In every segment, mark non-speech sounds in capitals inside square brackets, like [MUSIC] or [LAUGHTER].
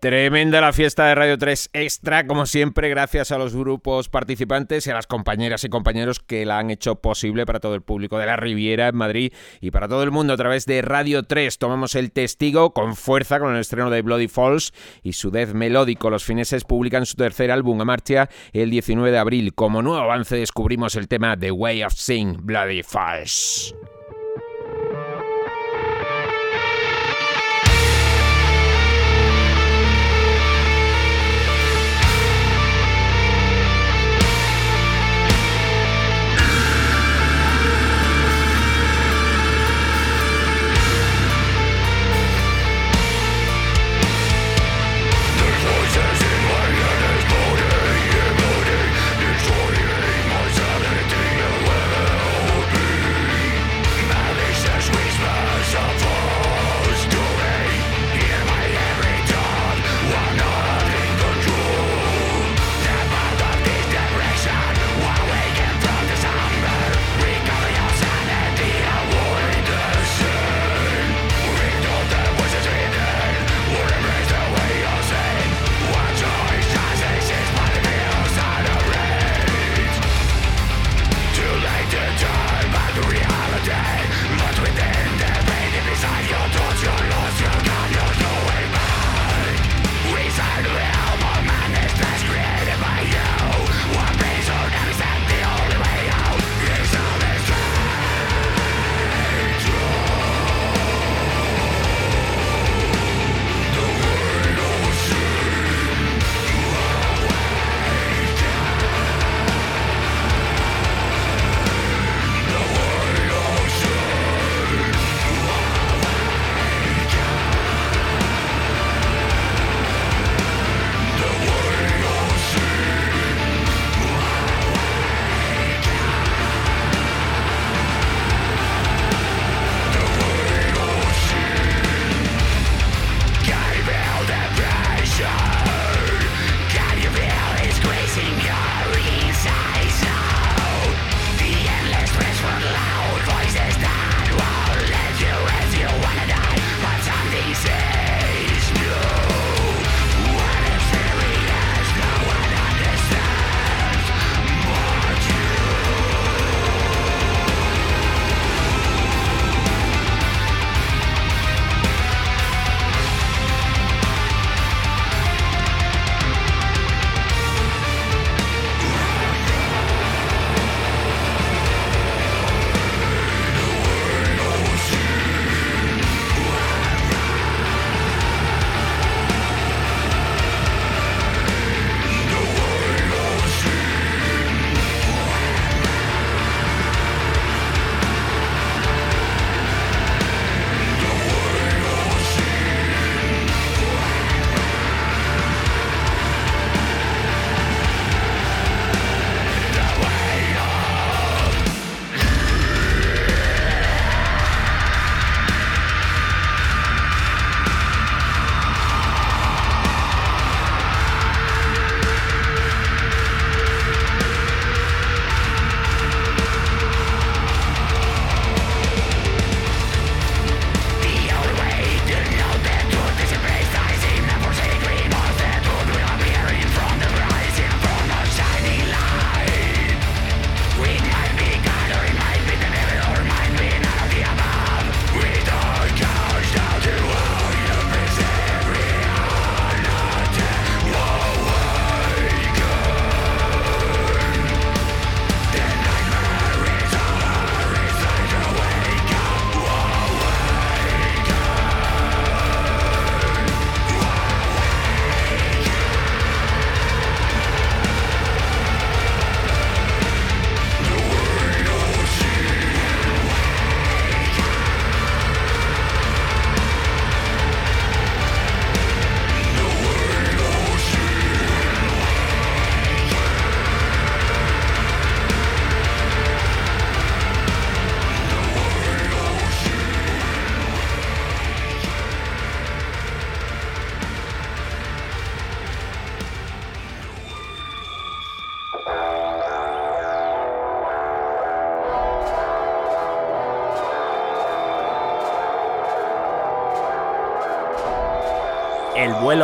Tremenda la fiesta de Radio 3 Extra, como siempre, gracias a los grupos participantes y a las compañeras y compañeros que la han hecho posible para todo el público de la Riviera en Madrid y para todo el mundo a través de Radio 3. Tomamos el testigo con fuerza con el estreno de Bloody Falls y su death melódico. Los fineses publican su tercer álbum a marcha el 19 de abril. Como nuevo avance descubrimos el tema The Way of Sing Bloody Falls.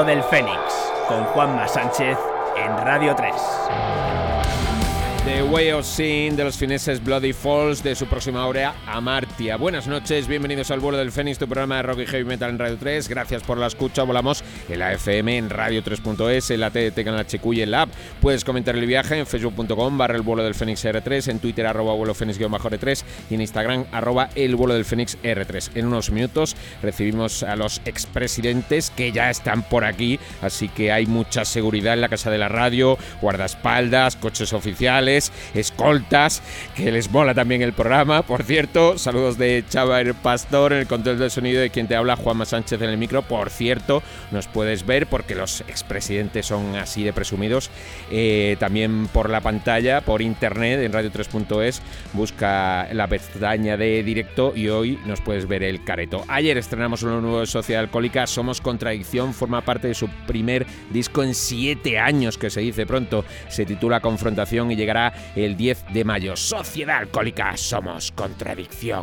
Del Fénix, con Juanma Sánchez en Radio 3. The Way of Seeing de los fineses Bloody Falls de su próxima obra Buenas noches, bienvenidos al vuelo del Fénix, tu programa de rock y heavy metal en Radio 3. Gracias por la escucha. Volamos en la FM, en Radio3.es, en la TDT, en la HQ y en la app. Puedes comentar el viaje en facebook.com barra el vuelo del Fénix R3, en Twitter arroba vuelo Fénix R3 y en Instagram arroba el vuelo del Fénix R3. En unos minutos recibimos a los expresidentes que ya están por aquí, así que hay mucha seguridad en la casa de la radio, guardaespaldas, coches oficiales escoltas, que les mola también el programa. Por cierto, saludos de Chava Pastor en el control del sonido de quien te habla, Juanma Sánchez en el micro. Por cierto, nos puedes ver porque los expresidentes son así de presumidos. Eh, también por la pantalla, por internet, en radio3.es, busca la pestaña de directo y hoy nos puedes ver el careto. Ayer estrenamos uno nuevo de Sociedad Alcohólica, Somos Contradicción, forma parte de su primer disco en siete años, que se dice pronto. Se titula Confrontación y llegará el 10 de mayo. Sociedad Alcohólica, somos contradicción.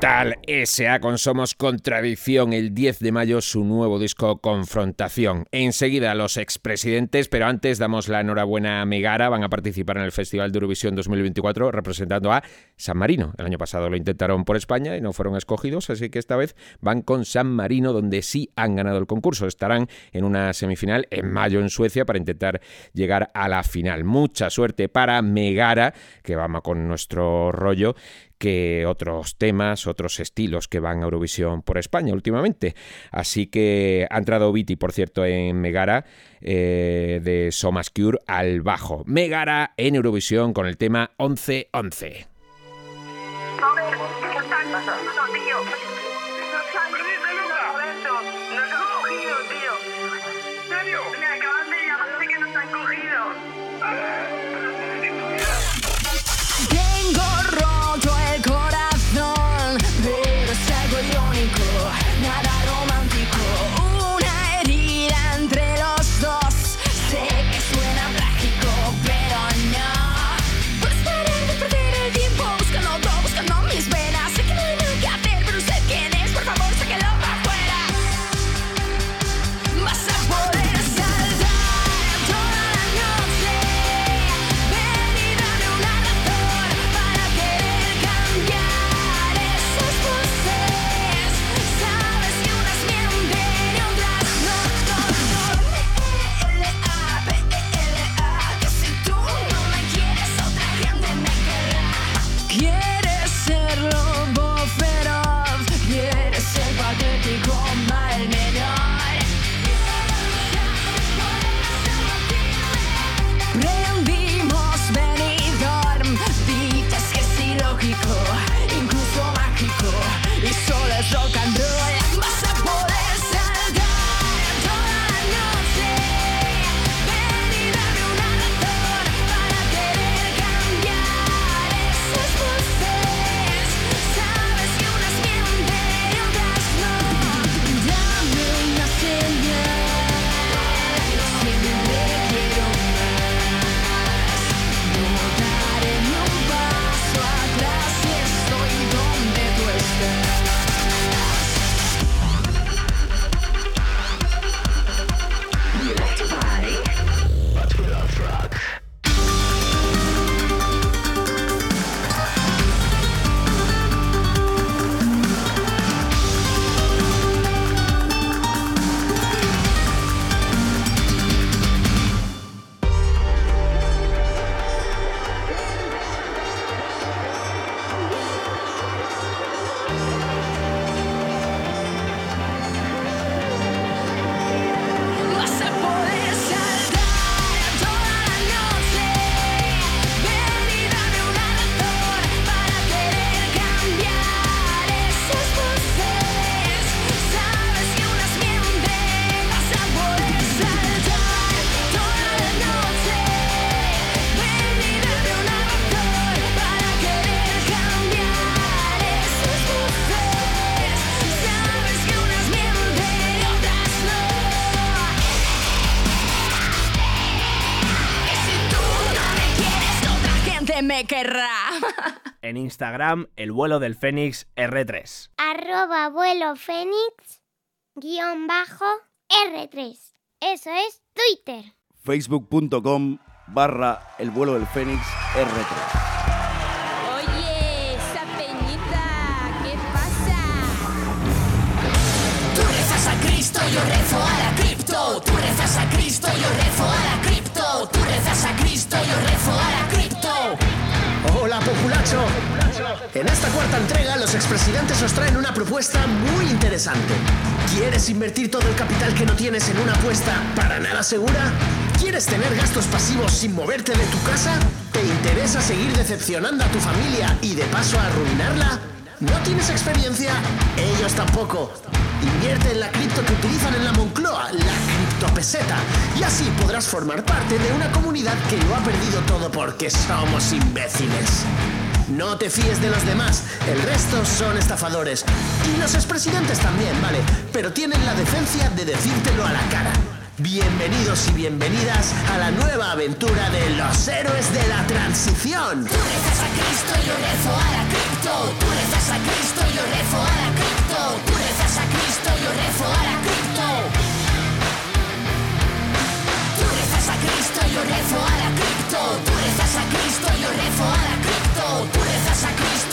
brutal. S.A. con Somos Contradicción, el 10 de mayo su nuevo disco Confrontación. Enseguida los expresidentes, pero antes damos la enhorabuena a Megara, van a participar en el Festival de Eurovisión 2024 representando a San Marino. El año pasado lo intentaron por España y no fueron escogidos, así que esta vez van con San Marino donde sí han ganado el concurso. Estarán en una semifinal en mayo en Suecia para intentar llegar a la final. Mucha suerte para Megara, que vamos con nuestro rollo que otros temas, otros estilos que van a Eurovisión por España últimamente. Así que ha entrado Viti, por cierto, en Megara eh, de Somas Cure al bajo. Megara en Eurovisión con el tema 11-11. En Instagram, el vuelo del Fénix R3. Arroba vuelo Fénix guion bajo R3. Eso es Twitter. Facebook.com barra el vuelo del Fénix R3. Oye, esa peñita, ¿qué pasa? Tú rezas a Cristo, yo rezo a la cripto. Tú rezas a Cristo, yo rezo a la cripto. Tú rezas a Cristo, yo rezo a la cripto. Populacho. En esta cuarta entrega, los expresidentes os traen una propuesta muy interesante. ¿Quieres invertir todo el capital que no tienes en una apuesta para nada segura? ¿Quieres tener gastos pasivos sin moverte de tu casa? ¿Te interesa seguir decepcionando a tu familia y de paso arruinarla? ¿No tienes experiencia? Ellos tampoco. Invierte en la cripto que utilizan en la Moncloa, la criptopeseta, y así podrás formar parte de una comunidad que lo ha perdido todo porque somos imbéciles. No te fíes de los demás, el resto son estafadores. Y los expresidentes también, vale, pero tienen la decencia de decírtelo a la cara. Bienvenidos y bienvenidas a la nueva aventura de los héroes de la transición. Tú rezas a Cristo, yo rezo a la cripto. Tú rezas a Cristo, yo rezo a la cripto. Tú rezas a Cristo, yo rezo a la cripto. Tú rezas a Cristo, yo rezo a la cripto. Tú rezas a Cristo, yo rezo a la cripto. Tú rezas a Cristo,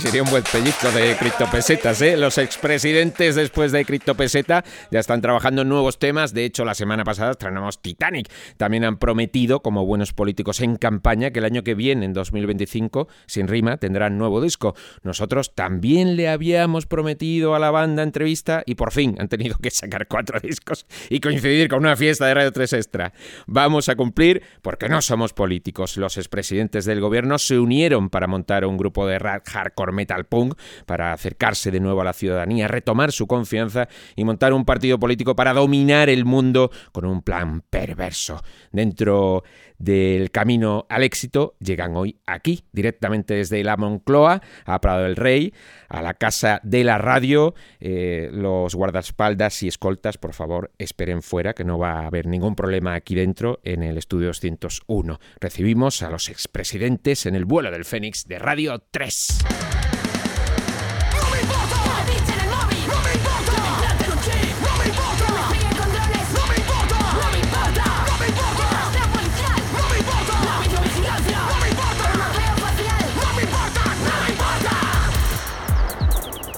sería un buen pellizco de criptopesetas, ¿eh? Los expresidentes después de criptopeseta ya están trabajando en nuevos temas. De hecho, la semana pasada estrenamos Titanic. También han prometido, como buenos políticos en campaña, que el año que viene, en 2025, sin rima, tendrán nuevo disco. Nosotros también le habíamos prometido a la banda entrevista y por fin han tenido que sacar cuatro discos y coincidir con una fiesta de Radio 3 Extra. Vamos a cumplir porque no somos políticos. Los expresidentes del gobierno se unieron para montar un grupo de rap hardcore metal punk para acercarse de nuevo a la ciudadanía, retomar su confianza y montar un partido político para dominar el mundo con un plan perverso. Dentro del camino al éxito llegan hoy aquí, directamente desde la Moncloa, a Prado del Rey, a la casa de la radio. Eh, los guardaespaldas y escoltas, por favor, esperen fuera, que no va a haber ningún problema aquí dentro en el estudio 201. Recibimos a los expresidentes en el vuelo del Fénix de Radio 3.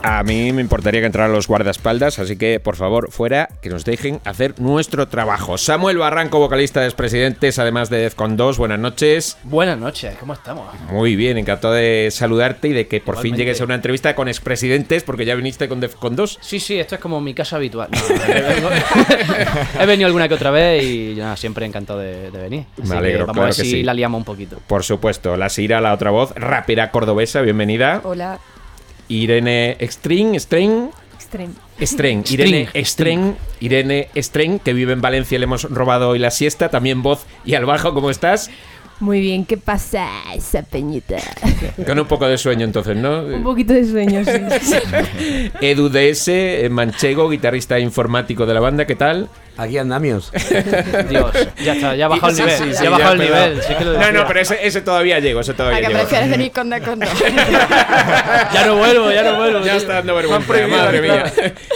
A mí me importaría que entraran los guardaespaldas, así que por favor, fuera, que nos dejen hacer nuestro trabajo. Samuel Barranco, vocalista de Expresidentes, además de Defcon 2, buenas noches. Buenas noches, ¿cómo estamos? Muy bien, encantado de saludarte y de que por fin llegues a una entrevista con expresidentes, porque ya viniste con Defcon 2. Sí, sí, esto es como mi casa habitual. No, [LAUGHS] He venido alguna que otra vez y nada, siempre encantado de, de venir. Así Me alegro, que vamos claro a ver que si sí. la liamos un poquito. Por supuesto, la Sira, la otra voz, rapera cordobesa, bienvenida. Hola. Irene String. Estren, String, Irene Estren, Irene Estren, que vive en Valencia, le hemos robado hoy la siesta, también voz y al bajo, ¿cómo estás? Muy bien, ¿qué pasa esa peñita? Con un poco de sueño entonces, ¿no? Un poquito de sueño, sí. [LAUGHS] Edu DS, eh, manchego, guitarrista informático de la banda, ¿qué tal? Aquí andamios. [LAUGHS] Dios, ya está, ya ha bajado el nivel. sí, sí, ya ha bajado el pero- nivel. sí que lo No, no, pero ese, ese todavía llego, ese ¿A todavía qué llego. prefieres venir con de con? [LAUGHS] Ya no vuelvo, ya no vuelvo. Ya tío. está dando vergüenza, madre mía.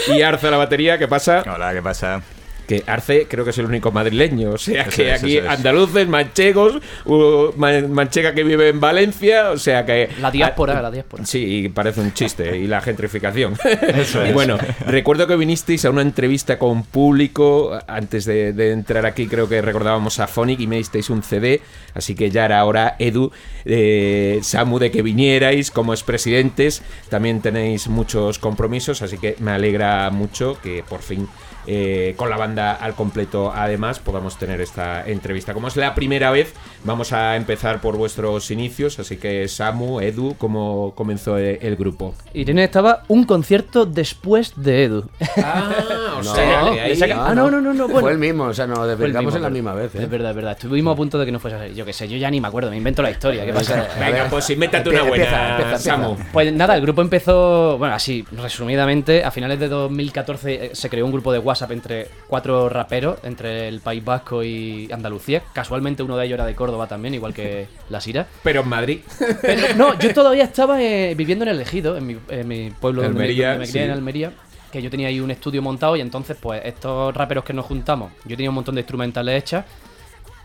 Y Arce a la batería, ¿qué pasa? Hola, ¿qué pasa? Que Arce creo que es el único madrileño, o sea Eso que es, aquí es. andaluces, manchegos, uh, man- manchega que vive en Valencia, o sea que... La diáspora, la diáspora. Sí, parece un chiste, y la gentrificación. [LAUGHS] Eso Y es. bueno, recuerdo que vinisteis a una entrevista con público antes de, de entrar aquí, creo que recordábamos a Phonic y me disteis un CD, así que ya era hora, Edu, eh, Samu, de que vinierais como expresidentes. También tenéis muchos compromisos, así que me alegra mucho que por fin eh, con la banda al completo además podamos tener esta entrevista. Como es la primera vez, vamos a empezar por vuestros inicios, así que Samu, Edu, ¿cómo comenzó el, el grupo? Irene estaba un concierto después de Edu. Ah, o [LAUGHS] No, sea, no, que ahí- le saca- Ah, no, no, no, no, bueno. Fue el mismo, o sea, nos despertamos en la misma vez. ¿eh? Es verdad, es verdad. Estuvimos a punto de que no fuese así. Yo qué sé, yo ya ni me acuerdo, me invento la historia. ¿Qué pasa? Venga, pues invéntate una buena, empieza, empieza, Samu. empieza. Pues nada, el grupo empezó, bueno, así, resumidamente, a finales de 2014 eh, se creó un grupo de WhatsApp entre cuatro raperos, entre el País Vasco y Andalucía. Casualmente uno de ellos era de Córdoba también, igual que [LAUGHS] la Sira. Pero en Madrid. Pero no, [LAUGHS] yo todavía estaba eh, viviendo en el Ejido, en mi, en mi pueblo Almería, donde me, crié sí. en Almería. Que yo tenía ahí un estudio montado y entonces, pues, estos raperos que nos juntamos, yo tenía un montón de instrumentales hechas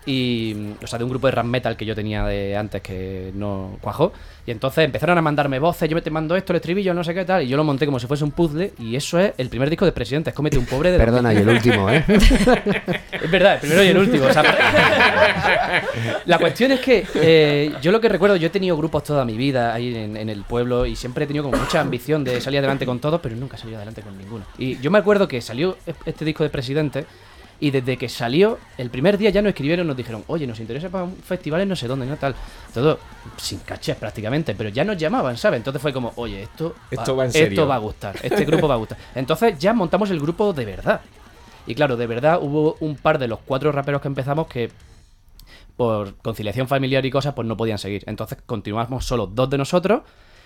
y, o sea, de un grupo de rap metal que yo tenía de antes que no cuajó. Y entonces empezaron a mandarme voces, yo me te mando esto, el estribillo, no sé qué tal, y yo lo monté como si fuese un puzzle y eso es el primer disco de Presidentes, Cómete un pobre de Perdona, y el último, ¿eh? [LAUGHS] es verdad, el primero y el último. o sea, [LAUGHS] la cuestión es que eh, yo lo que recuerdo, yo he tenido grupos toda mi vida ahí en, en el pueblo y siempre he tenido como mucha ambición de salir adelante con todos, pero nunca he salido adelante con ninguno. Y yo me acuerdo que salió este disco de Presidente y desde que salió, el primer día ya nos escribieron, nos dijeron, oye, nos interesa para un festival en no sé dónde, no tal. Todo sin cachés prácticamente, pero ya nos llamaban, ¿sabes? Entonces fue como, oye, esto, Esto va en serio. esto va a gustar, este grupo va a gustar. Entonces ya montamos el grupo de verdad. Y claro, de verdad hubo un par de los cuatro raperos que empezamos que por conciliación familiar y cosas, pues no podían seguir. Entonces continuamos solo dos de nosotros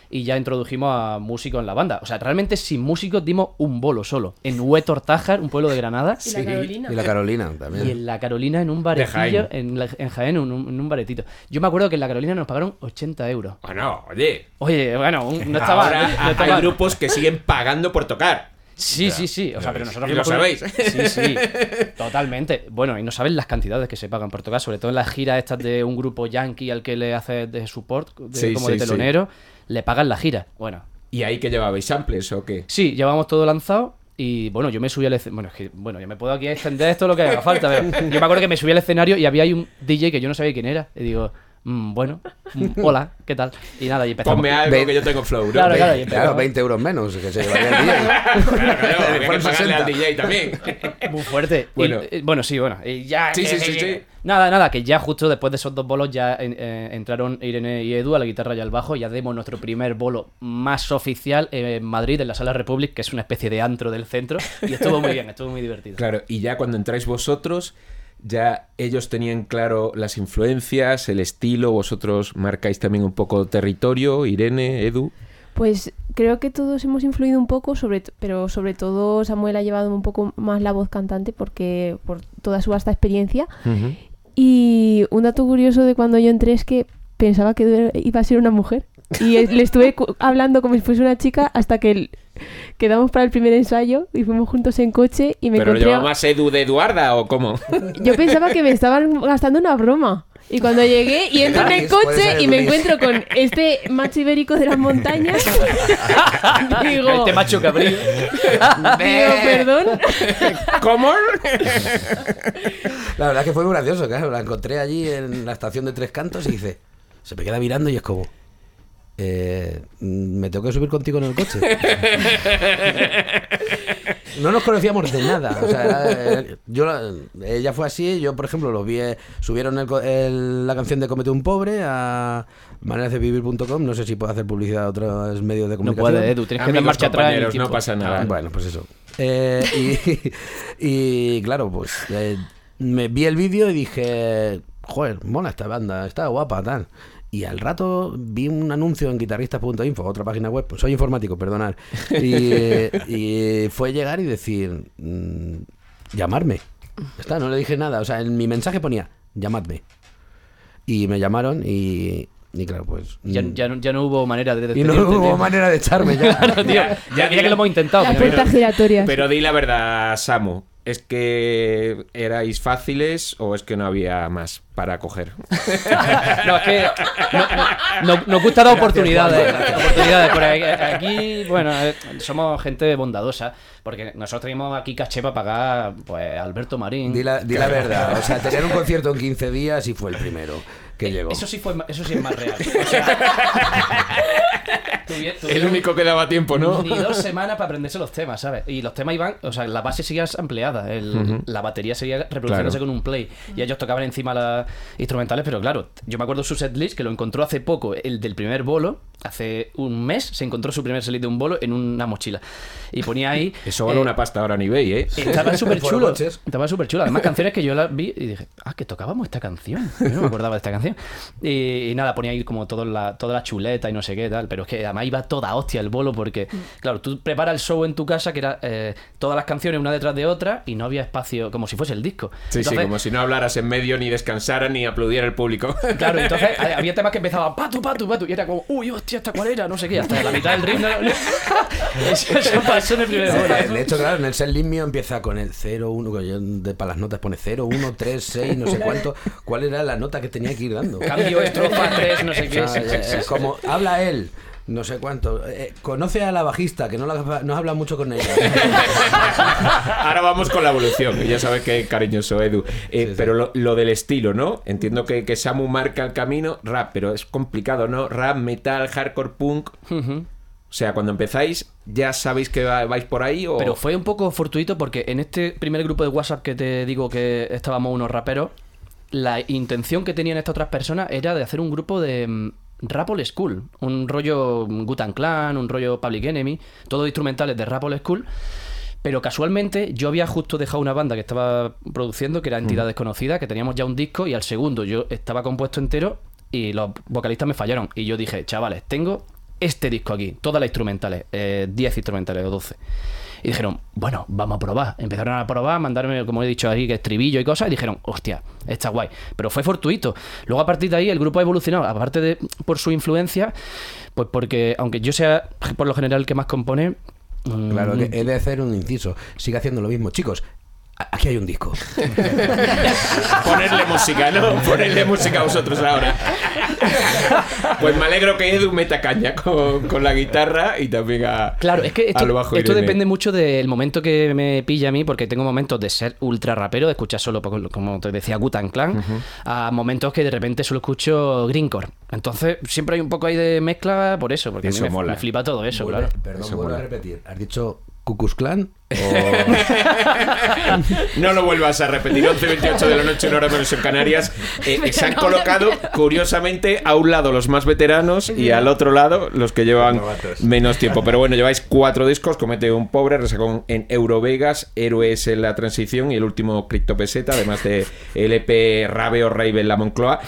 y ya introdujimos a músicos en la banda. O sea, realmente sin músicos dimos un bolo solo. En Huetor Tájar, un pueblo de Granada. Y la Carolina. Y la Carolina Y también. en la Carolina en un baretillo, Jaén. en, la- en Jaén, en un, en un baretito. Yo me acuerdo que en la Carolina nos pagaron 80 euros. Bueno, oye. Oye, bueno, un- no estaba... Ahora no estaba- hay grupos que siguen pagando por tocar. Sí, sí, sí. O sea, pero nosotros Y lo sabéis. Sí, sí. Totalmente. Bueno, y no saben las cantidades que se pagan por tocar, sobre todo en las giras estas de un grupo yankee al que le hace de support, de- Sí, como sí, de sí. Le pagan la gira. Bueno, ¿Y ahí que llevabais samples o qué? sí, llevamos todo lanzado. Y bueno, yo me subí al escenario. Bueno, es que, bueno, yo me puedo aquí extender esto lo que haga falta. pero [LAUGHS] yo me acuerdo que me subí al escenario y había ahí un DJ que yo no sabía quién era. Y digo, mm, bueno, mm, hola, ¿qué tal? Y nada, y empezamos. Ponme algo que yo tengo flow, ¿no? Claro, claro, y Claro, empezamos. 20 euros menos que se llevaría el. [LAUGHS] Claro, claro, había que pagarle al 60. DJ también. [LAUGHS] Muy fuerte. Bueno. eh, bueno, sí, bueno. Y ya. Sí, sí, sí, que- sí. Nada, nada, que ya justo después de esos dos bolos ya eh, eh, entraron Irene y Edu a la guitarra y al bajo. y Ya demos nuestro primer bolo más oficial en Madrid, en la Sala Republic, que es una especie de antro del centro. Y estuvo muy bien, estuvo muy divertido. Claro, y ya cuando entráis vosotros, ya ellos tenían claro las influencias, el estilo, vosotros marcáis también un poco territorio, Irene, Edu. Pues creo que todos hemos influido un poco, sobre pero sobre todo Samuel ha llevado un poco más la voz cantante porque por toda su vasta experiencia. Y un dato curioso de cuando yo entré es que pensaba que iba a ser una mujer. Y le estuve hablando como si fuese una chica hasta que el- quedamos para el primer ensayo y fuimos juntos en coche y me ¿Pero lo encontré... llamabas Edu de Eduarda o cómo? Yo pensaba que me estaban gastando una broma. Y cuando llegué y entro en el coche y me encuentro con este macho ibérico de las montañas, [LAUGHS] digo, Este macho cabrío. digo, perdón. ¿Cómo? La verdad es que fue muy gracioso, claro. La encontré allí en la estación de Tres Cantos y dice, se me queda mirando y es como, eh, ¿me tengo que subir contigo en el coche? [LAUGHS] No nos conocíamos de nada. O sea, era, eh, yo, la- ella fue así. Yo, por ejemplo, los vi. eh, Subieron el co- el- la canción de Comete un Pobre a manerasdevivir.com. No sé si puedo hacer publicidad a otros medios de No comunicación. puede, Edu, tienes que dar marcha atrás. no pasa nada. Bueno, pues eso. Eh, y, y, claro, pues eh, me vi el vídeo y dije, joder, mola esta banda, está guapa, tal. Y al rato vi un anuncio en guitarristas.info, otra página web, pues soy informático, perdonad. Y, [LAUGHS] y fue llegar y decir, mm, llamarme. Está, no le dije nada. O sea, en mi mensaje ponía, llamadme. Y me llamaron y, y claro, pues... Ya, mm, ya no, ya no hubo manera de y no hubo tío. manera de echarme ya. [LAUGHS] Claro, tío. Ya, que lo hemos intentado. Las pero- puertas giratorias. Pero di la verdad, Samu. ¿Es que erais fáciles o es que no había más para coger? [LAUGHS] No, es que no- no- nos gusta dar oportunidades. oportunidades por ahí. aquí, bueno, eh, somos gente bondadosa. Porque nosotros tenemos aquí caché para pagar pues, a Alberto Marín. Di la, di la verdad. O sea, tener un concierto en 15 días y fue el primero que llegó. Eso sí, fue, eso sí es más real. O sea, [LAUGHS] tuvi- El único que daba tiempo, ¿no? Ni dos semanas para aprenderse los temas, ¿sabes? Y los temas iban, o sea, la base seguía ampliada, el- la batería seguía reproduciéndose Claro. con un play. Y ellos tocaban encima las instrumentales, pero claro, yo me acuerdo su setlist que lo encontró hace poco, el del primer bolo, hace un mes se encontró su primer setlist de un bolo en una mochila. Y ponía ahí. [LAUGHS] Eso vale eh, una pasta ahora en eBay, ¿eh? Estaba [LAUGHS] súper chulo. Estaba súper chulo. Además, canciones que yo las vi y dije, ah, que tocábamos esta canción. Yo no me acordaba de esta canción. Y, y nada, ponía ahí como todo la, toda la chuleta y no sé qué tal. Pero es que además iba toda hostia el bolo porque, claro, tú preparas el show en tu casa que era eh, todas las canciones una detrás de otra y no había espacio, como si fuese el disco. Sí, sí, como si no hablaras en medio, ni descansara, ni aplaudiera el público. [LAUGHS] Claro, entonces [LAUGHS] eh, había temas que empezaban patu, patu, patu, y era como, uy, hostia, ¿esta cuál era? No sé qué, hasta la mitad del ritmo. [LAUGHS] eso, eso pasó en el primer bolo. Eh, De hecho, claro, en el setlist mío empieza con el 0, 1, que yo de, para las notas pone 0, 1, 3, 6, no sé cuánto. ¿Cuál era la nota que tenía que ir Cambio, estrofa, [LAUGHS] tres, no sé qué. O sea, sí, sí. como habla él, no sé cuánto. eh, conoce a la bajista, que no, la, no habla mucho con ella. [LAUGHS] Ahora vamos con la evolución. Ya sabes que cariñoso Edu. Eh, Sí, sí. Pero lo, lo del estilo, ¿no? Entiendo que, que Samu marca el camino. Rap, pero es complicado, ¿no? Rap, metal, hardcore, punk. O sea, cuando empezáis, ¿ya sabéis que va- vais por ahí? O... Pero fue un poco fortuito porque en este primer grupo de WhatsApp que te digo que estábamos unos raperos, la intención que tenían estas otras personas era de hacer un grupo de mm, rap old school, un rollo Gutan Clan, un rollo Public Enemy, todos instrumentales de rap old school. Pero casualmente yo había justo dejado una banda que estaba produciendo, que era Entidad Mm. Desconocida, que teníamos ya un disco y al segundo yo estaba compuesto entero y los vocalistas me fallaron. Y yo dije, chavales, tengo este disco aquí, todas las instrumentales, eh, 10 instrumentales o 12. Y dijeron, bueno, vamos a probar. Empezaron a probar, mandarme, como he dicho ahí, que estribillo y cosas, y dijeron, hostia, está guay. Pero fue fortuito. Luego a partir de ahí el grupo ha evolucionado, aparte de por su influencia, pues porque, aunque yo sea por lo general el que más compone, mm, Claro, que he de hacer un inciso. Sigue haciendo lo mismo. Chicos, aquí hay un disco. [LAUGHS] Ponerle música, ¿no? Ponerle música a vosotros ahora. Pues me alegro que Edu meta caña con, con la guitarra y también a. Claro, es que esto, bajo esto depende mucho del momento que me pilla a mí, porque tengo momentos de ser ultra rapero, de escuchar solo, como te decía, Gutan Clan, a momentos que de repente solo escucho Greencore. Entonces, siempre hay un poco ahí de mezcla por eso, porque a mí me, mola. me flipa todo eso, Vuelve- claro. Perdón, Eso vuelvo a mola. repetir. ¿Has dicho Cucus Clan? No lo vuelvas a repetir. 11.28 de la noche, una hora menos en Canarias. Eh, [LAUGHS] se han colocado, curiosamente, a un lado los más veteranos y al otro lado los que llevan menos tiempo. Pero bueno, lleváis cuatro discos: Comete un pobre, Resacón en Eurovegas, Héroes en la transición y el último Criptopeseta, además de LP Rabe o Raven La Moncloa.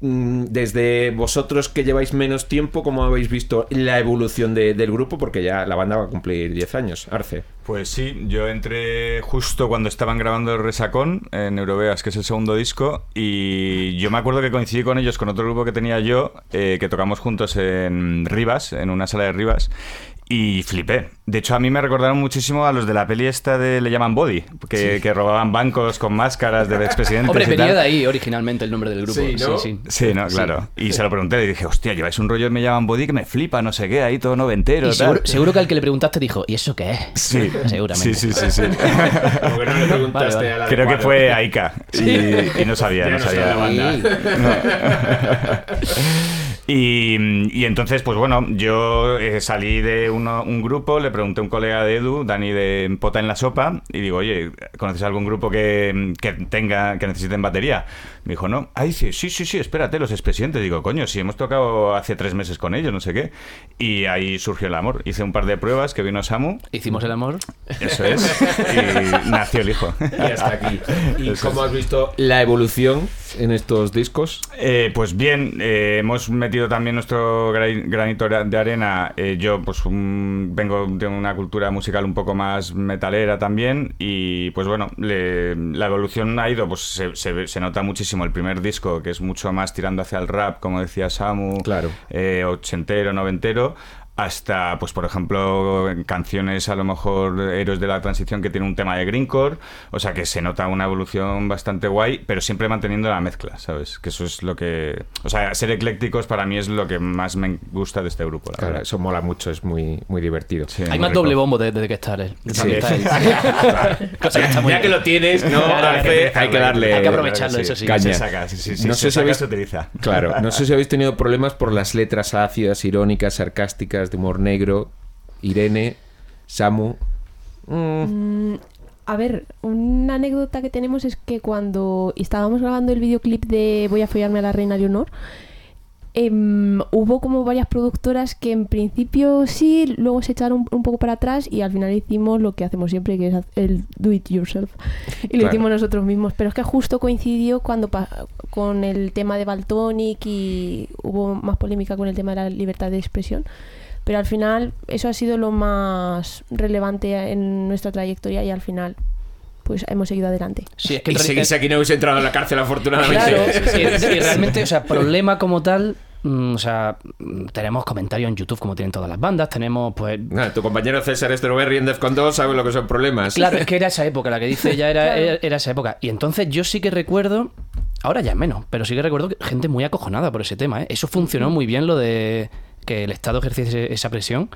Mm, Desde vosotros que lleváis menos tiempo, ¿cómo habéis visto la evolución de- del grupo? Porque ya la banda va a cumplir 10 años. Arce. Pues sí, yo entré justo cuando estaban grabando Resacón en Eurovegas, que es el segundo disco, y yo me acuerdo que coincidí con ellos, con otro grupo que tenía yo, eh, que tocamos juntos en Rivas, en una sala de Rivas, y flipé. De hecho, a mí me recordaron muchísimo a los de la peli esta de Le llaman Body, que, que robaban bancos con máscaras de [LAUGHS] expresidentes. Hombre, y venía tal. de ahí originalmente el nombre del grupo. Sí, ¿no? sí. Sí, no, claro. Y se lo pregunté y dije, hostia, lleváis un rollo de Me llaman Body que me flipa, no sé qué, ahí todo noventero. Y tal". seguro, seguro que al que le preguntaste dijo, ¿y eso qué es? Sí, [LAUGHS] Seguramente. Sí, sí, sí, sí. [LAUGHS] Como que no le preguntaste Vale, vale. al Creo que fue Aika y, y no sabía, no no sabía. la banda. Y, y entonces, pues bueno, yo eh, salí de uno- un grupo, le pregunté a un colega de Edu, Dani de Pota en la Sopa, y digo, oye, ¿conoces algún grupo que, que tenga, que necesiten batería? Me dijo, no. Ah, dice, sí, sí, sí, espérate, los expresidentes. Digo, coño, si hemos tocado hace tres meses con ellos, no sé qué. Y ahí surgió el amor. Hice un par de pruebas que vino Samu. Hicimos el amor. Eso es. Y [LAUGHS] nació el hijo. Y hasta aquí. [LAUGHS] ¿Y Eso cómo es. has visto la evolución en estos discos? Eh, pues bien, eh, hemos metido también nuestro gra- granito de arena. Eh, yo pues un- vengo de una cultura musical un poco más metalera también y pues bueno, le- la evolución ha ido, pues se, se- se nota muchísimo el primer disco que es mucho más tirando hacia el rap, como decía Samu, Claro. eh, ochentero, noventero. Hasta, pues por ejemplo, canciones a lo mejor héroes de la transición que tiene un tema de greencore, o sea que se nota una evolución bastante guay, pero siempre manteniendo la mezcla, ¿sabes? Que eso es lo que, o sea, ser eclécticos para mí es lo que más me gusta de este grupo, la Claro, verdad. eso mola mucho, es muy, muy divertido. Sí, Hay muy más rico. doble bombo desde que está él. desde Sí. que está él. Cosa que está muy Ya que bien. lo tienes, ¿no? Claro, hay que hay que darle. Hay que aprovecharlo, eso sí. Caña. Se saca, sí, sí, sí, no se sé si saca, habéis, se utiliza. Claro, no sé si [LAUGHS] habéis tenido problemas por las letras ácidas, irónicas, sarcásticas, de humor negro. Irene, Samu. Mm, Mm, a ver, una anécdota que tenemos es que cuando estábamos grabando el videoclip de Voy a follarme a la reina Leonor, em, hubo como varias productoras que en principio sí, luego se echaron un, un poco para atrás y al final hicimos lo que hacemos siempre, que es el do it yourself. [LAUGHS] Y lo Claro. hicimos nosotros mismos. Pero es que justo coincidió cuando con el tema de Baltonic y hubo más polémica con el tema de la libertad de expresión. Pero al final eso ha sido lo más relevante en nuestra trayectoria y al final pues hemos seguido adelante. Sí, es que y en re- seguís aquí, no habéis entrado en la cárcel, afortunadamente. Claro, sí, sí, realmente, o sea, [LAUGHS] problema como tal, mm, o sea, tenemos comentarios en YouTube como tienen todas las bandas, tenemos pues... Nada, tu compañero César Estroberri en Defcon 2 sabe lo que son problemas. Claro, es que era [LAUGHS] esa época, la que dice ya era, Claro. era, era esa época. Y entonces yo sí que recuerdo, ahora ya menos, pero sí que recuerdo que gente muy acojonada por ese tema. ¿eh? Eso funcionó muy bien, lo de que el Estado ejerciese esa presión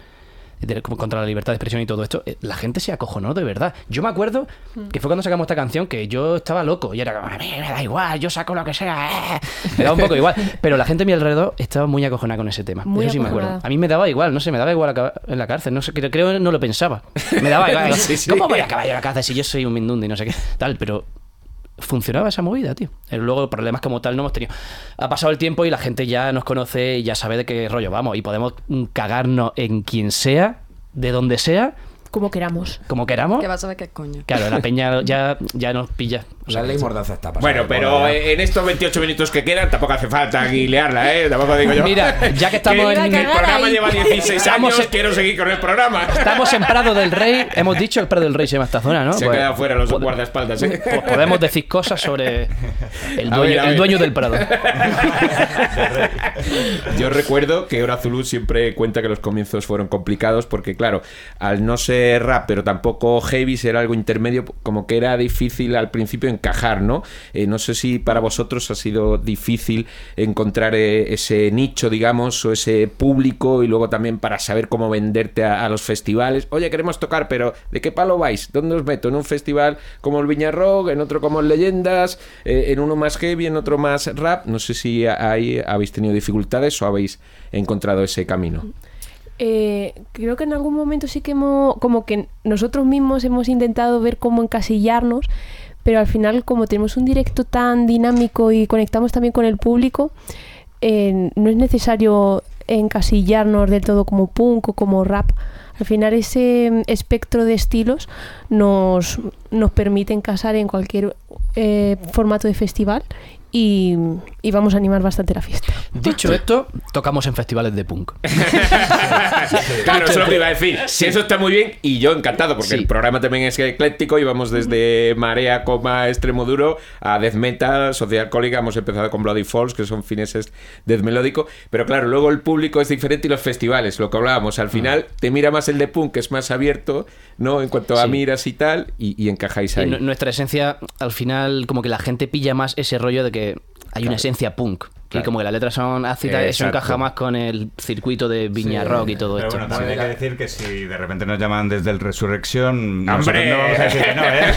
de- contra la libertad de expresión y todo esto. Eh, La gente se acojonó de verdad. Yo me acuerdo que fue cuando sacamos esta canción que yo estaba loco y era como, a mí me da igual, yo saco lo que sea. eh". Me daba un poco igual. [LAUGHS] Pero la gente a mi alrededor estaba muy acojonada con ese tema. Muy Eso sí me acuerdo. A mí me daba igual, no sé, me daba igual acabar en la cárcel. No sé, creo, creo que no lo pensaba. Me daba igual. [LAUGHS] Sí, sí. ¿Cómo voy a acabar yo en la cárcel si yo soy un mindundi y no sé qué? Tal, pero funcionaba esa movida, tío. Eh, Luego problemas como tal no hemos tenido. Ha pasado el tiempo y la gente ya nos conoce y ya sabe de qué rollo vamos. Y podemos mm, cagarnos en quien sea, de donde sea, Como queramos. como queramos. Que vas a ver qué coño. Claro, la [LAUGHS] peña ya, ya nos pilla. O sea, La ley mordaza está pasando. Bueno, pero en estos 28 minutos que quedan tampoco hace falta guilearla, ¿eh? Tampoco digo yo. Mira, ya que estamos [LAUGHS] Que en- El programa lleva [LAUGHS] 16 Estamos años, en- quiero seguir con el programa. Estamos en Prado del Rey. [LAUGHS] Hemos dicho el Prado del Rey se llama esta zona, ¿no? Se Pues- queda fuera los pod- guardaespaldas, ¿eh? pues podemos decir cosas sobre el A dueño, ver, a el ver. dueño del Prado. Yo recuerdo que Hora Zulu siempre cuenta que los comienzos fueron complicados porque, claro, al no ser rap, pero tampoco heavy, ser algo intermedio, como que era difícil al principio encajar, ¿no? Eh, no sé si para vosotros ha sido difícil encontrar eh, ese nicho, digamos, o ese público y luego también para saber cómo venderte a, los festivales. Oye, queremos tocar, pero ¿de qué palo vais? ¿Dónde os meto? ¿En un festival como el Viña Rock? ¿En otro como el Leyendas? eh, ¿En uno más heavy? ¿En otro más rap? No sé si ahí habéis tenido dificultades o habéis encontrado ese camino. Creo que en algún momento sí que hemos, como que nosotros mismos hemos intentado ver cómo encasillarnos, pero al final como tenemos un directo tan dinámico y conectamos también con el público, eh, no es necesario encasillarnos del todo como punk o como rap. Al final ese mm, espectro de estilos nos, nos permite encajar en cualquier eh, formato de festival y, y vamos a animar bastante la fiesta. Dicho [LAUGHS] esto, tocamos en festivales de punk. [LAUGHS] Claro, eso es lo que iba a decir. Si eso está muy bien, y yo encantado, porque Sí. el programa también es ecléctico y vamos desde Marea, coma, extremo duro, a Death Metal, Sociedad Alcohólica, hemos empezado con Bloody Falls, que son fineses death melódico, pero claro, luego el público es diferente y los festivales, lo que hablábamos, al final te mira más el de punk, que es más abierto, ¿no? En cuanto a Sí. miras y tal, y, y encajáis ahí. nu- nuestra esencia, al final, como que la gente pilla más ese rollo de que hay una esencia punk. Y Claro. como que las letras son ácidas, eso Exacto. encaja más con el circuito de Viña Rock y todo Pero esto. bueno, también hay que decir que si de repente nos llaman desde el Resurrección, no vamos a decir que no, ¿eh?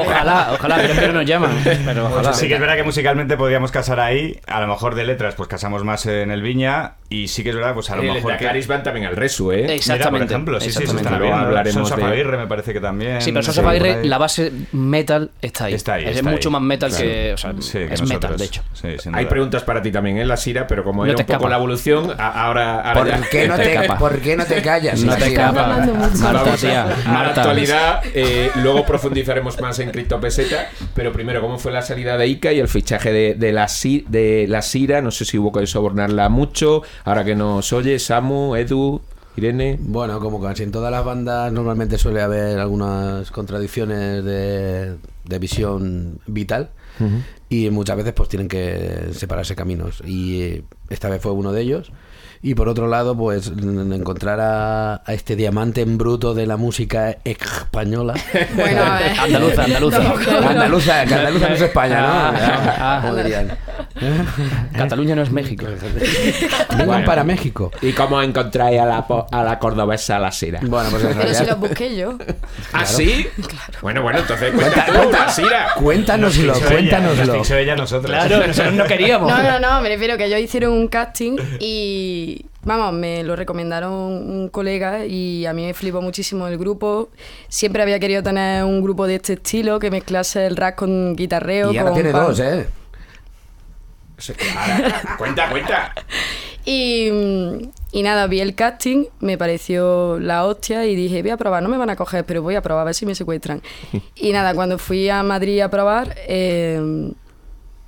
[LAUGHS] Ojalá, ojalá, pero siempre nos llaman. Pero ojalá. Sí que es verdad que musicalmente podríamos casar ahí, a lo mejor de letras pues casamos más en el Viña y sí que es verdad pues a lo El mejor que... Dacaris van también al Resu, ¿eh? Mira, Exactamente. por ejemplo, sí, sí, están Luego viendo. hablaremos Sonsa de- me parece que también. Sí, pero por ahí. la base metal está ahí. Está ahí, es está mucho ahí. más metal Claro. que. O sea, Sí, que es nosotros. metal, de hecho. Sí, sin Hay preguntas para ti también en la Sira, pero como No era te un poco la evolución, ahora, ahora ¿Por ya- qué, no te te. ¿Por qué no te callas? No te mucho. Marta, tía. actualidad, eh, luego profundizaremos más en criptopeseta, pero primero, ¿cómo fue la salida de Ica y el fichaje de, de la, Si- de la Sira? No sé si hubo que sobornarla mucho, ahora que nos oye, Samu, Edu, Irene... Bueno, como casi en todas las bandas, normalmente suele haber algunas contradicciones de, de visión vital y muchas veces pues tienen que separarse caminos y eh, esta vez fue uno de ellos. Y por otro lado, pues encontrar a, a este diamante en bruto de la música española. [LAUGHS] Bueno, ver. Andaluza, andaluza. [LAUGHS] Andaluza, que Andaluza no es España, ¿no? Ah, ah. Dirían. [LAUGHS] Cataluña no es México. Vengan para México. ¿Y cómo encontráis a la, a la cordobesa la Sira? Bueno, pues en Pero si los busqué yo. ¿Ah, sí? Bueno, bueno, entonces cuenta la Sira. Cuéntanoslo, Nos fichó ella, cuéntanoslo. nos ella nosotros. Claro, nosotros no queríamos. No, no, no, me refiero que ellos hicieron un casting y, vamos, me lo recomendaron un colega y a mí me flipó muchísimo el grupo. Siempre había querido tener un grupo de este estilo que mezclase el rap con guitarreo. Y ahora con tiene punk. dos, ¿eh? [LAUGHS] Cuenta, cuenta. Y, mm, y nada, vi el casting, me pareció la hostia y dije, voy a probar, no me van a coger, pero voy a probar a ver si me secuestran. [LAUGHS] Y nada, cuando fui a Madrid a probar, eh,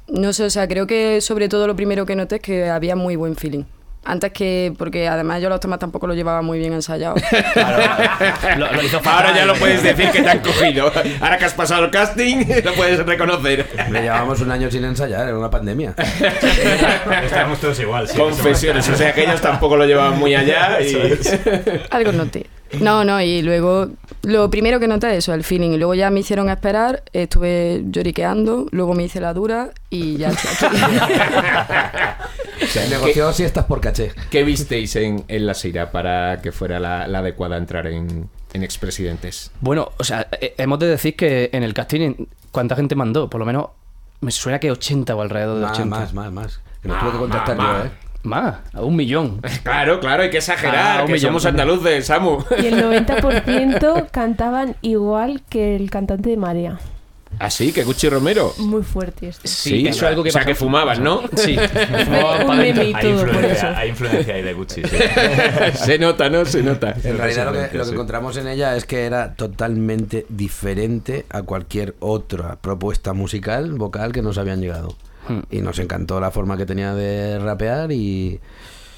no sé, o sea, creo que sobre todo lo primero que noté es que había muy buen feeling. Antes que, porque además yo los temas tampoco los llevaba muy bien ensayados. [LAUGHS] Lo, lo hizo fatal. Ahora ya lo puedes decir que te han cogido. Ahora que has pasado el casting, [LAUGHS] lo puedes reconocer. Le llevábamos un año sin ensayar, era una pandemia. [LAUGHS] Estamos todos igual. sí, Confesiones, o sea que ellos tampoco lo llevaban muy allá y... Algo noté. No, no, y luego lo primero que noté es eso, el feeling. Y luego ya me hicieron esperar, estuve lloriqueando, luego me hice la dura y ya estoy aquí. [LAUGHS] Se negoció siestas por caché. ¿Qué visteis en, en la Sira para que fuera la, la adecuada a entrar en, en expresidentes? Bueno, o sea, eh, hemos de decir que en el casting, ¿cuánta gente mandó? Por lo menos me suena que 80 o alrededor de Más, 80. más, más, más. Que nos tuve que contactar más, yo. ¿eh? Más, a un millón. [LAUGHS] Claro, claro, hay que exagerar, Ah, que millón. somos andaluces, Samu. Y el [LAUGHS] 90% cantaban igual que el cantante de Marea. ¿Ah, sí? ¿Que Gucci Romero? Muy fuerte esto. Sí, eso es algo que o sea, que fumaban, ¿no? Sí. [LAUGHS] Un meme y Hay todo por eso. influencia, hay influencia ahí de Gucci. sí. Se nota, ¿no? Se nota. En realidad lo que, lo que encontramos en ella es que era totalmente diferente a cualquier otra propuesta musical, vocal que nos habían llegado. Hmm. Y nos encantó la forma que tenía de rapear y...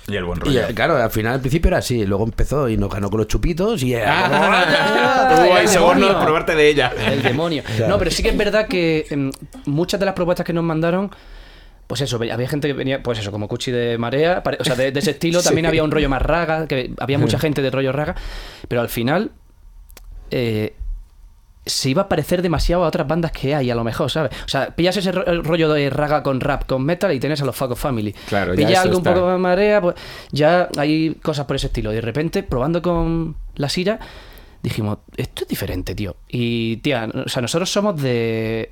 Y el buen rollo. claro, al final al principio era así, luego empezó y nos ganó con los chupitos y era como, [LAUGHS] Ah, de probarte de ella. El demonio. [LAUGHS] No, pero sí que es verdad que em, muchas de las propuestas que nos mandaron. Pues eso, había gente que venía, pues eso, como Cuchi de Marea, pare- o sea, de, de ese estilo. [LAUGHS] También había un rollo más raga, que había mucha gente de rollo raga, pero al final eh, se iba a parecer demasiado a otras bandas que hay, a lo mejor, ¿sabes? O sea, pillas ese ro- rollo de raga con rap, con metal y tienes a los Fuck of Family. Claro, Pillas algo está. un poco más marea, pues ya hay cosas por ese estilo. Y de repente, probando con la Sira, dijimos, esto es diferente, tío. Y, tía, o sea, nosotros somos de...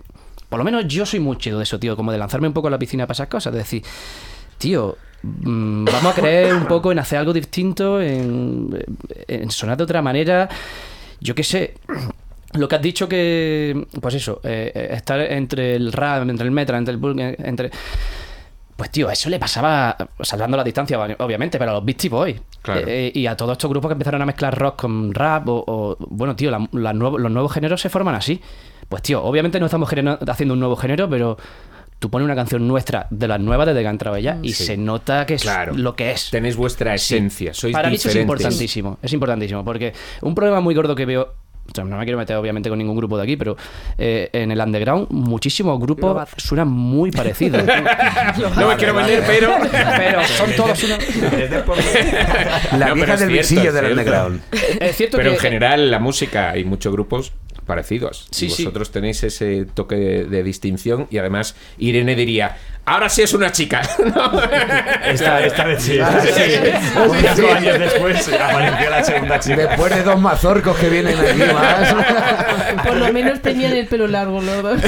Por lo menos yo soy muy chido de eso, tío, como de lanzarme un poco a la piscina para esas cosas, de decir, tío, mm, vamos a creer un poco en hacer algo distinto, en, en sonar de otra manera, yo qué sé. Lo que has dicho que, pues eso, eh, eh, estar entre el rap, entre el metal, entre el punk, eh, entre... Pues tío, eso le pasaba, salvando la distancia, obviamente, pero a los Beastie Boys. Claro. Eh, y a todos estos grupos que empezaron a mezclar rock con rap, o, o- bueno, tío, la- la nuevo- los nuevos géneros se forman así. Pues tío, obviamente no estamos haciendo un nuevo género, pero tú pones una canción nuestra de las nuevas desde que ha entrado ella y Sí. se nota que es Claro. lo que es. Tenéis vuestra Sí. esencia, sois Para mí eso es importantísimo, es importantísimo, porque un problema muy gordo que veo, o sea, no me quiero meter obviamente con ningún grupo de aquí, pero eh, en el underground muchísimos grupos suenan muy [LAUGHS] parecidos. No me quiero meter, pero... pero son todos una... [LAUGHS] La No, vieja del cierto, visillo del underground. Es cierto Pero que en general, la música, hay muchos grupos parecidos. Sí, y sí. vosotros tenéis ese toque de, de distinción y además Irene diría, ahora sí es una chica. [LAUGHS] ¿No? Esta, esta vez sí. [LAUGHS] Ah, sí. Cinco Sí. años después apareció la segunda chica. Después de dos mazorcos que vienen aquí más. [LAUGHS] Por lo menos tenían el pelo largo los dos.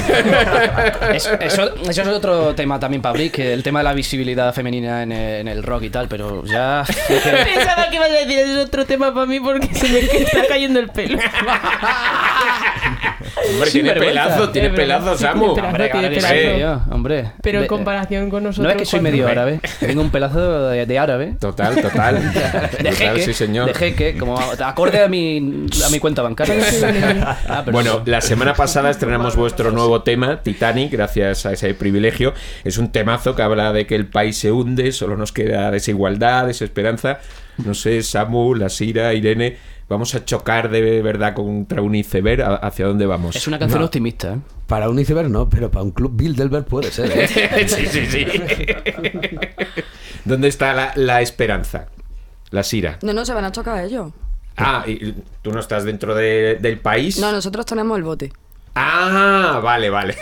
Es- eso, eso es otro tema también que el tema de la visibilidad femenina en el, en el rock y tal, pero ya... Pensaba que ibas a decir es otro tema para mí porque se me está cayendo el pelo. Hombre, tiene pelazo, tiene pelazo, sí, Samu. Hombre, sí, hombre. Pero en De- comparación con nosotros. No es que soy medio árabe, tengo un pelazo de, de árabe. Total, total. [LAUGHS] De Total, jeque, sí, señor. de jeque, como acorde a mi, a mi cuenta bancaria. Ah, [LAUGHS] Bueno, la semana pasada estrenamos vuestro nuevo tema, Titanic, gracias a ese privilegio. Es un temazo que habla de que el país se hunde, solo nos queda desigualdad, desesperanza. No sé, Samu, la Sira, Irene, vamos a chocar de verdad contra un iceberg. ¿A- ¿Hacia dónde vamos? es una canción No. optimista, ¿eh? Para un iceberg no, pero para un club Bilderberg puede ser. ¿eh? [LAUGHS] sí, sí, sí. ¿Dónde está la, la esperanza? La Sira. No, no, se van a chocar ellos. Ah, y tú no estás dentro de- del país. No, nosotros tenemos el bote. Ah, vale, vale.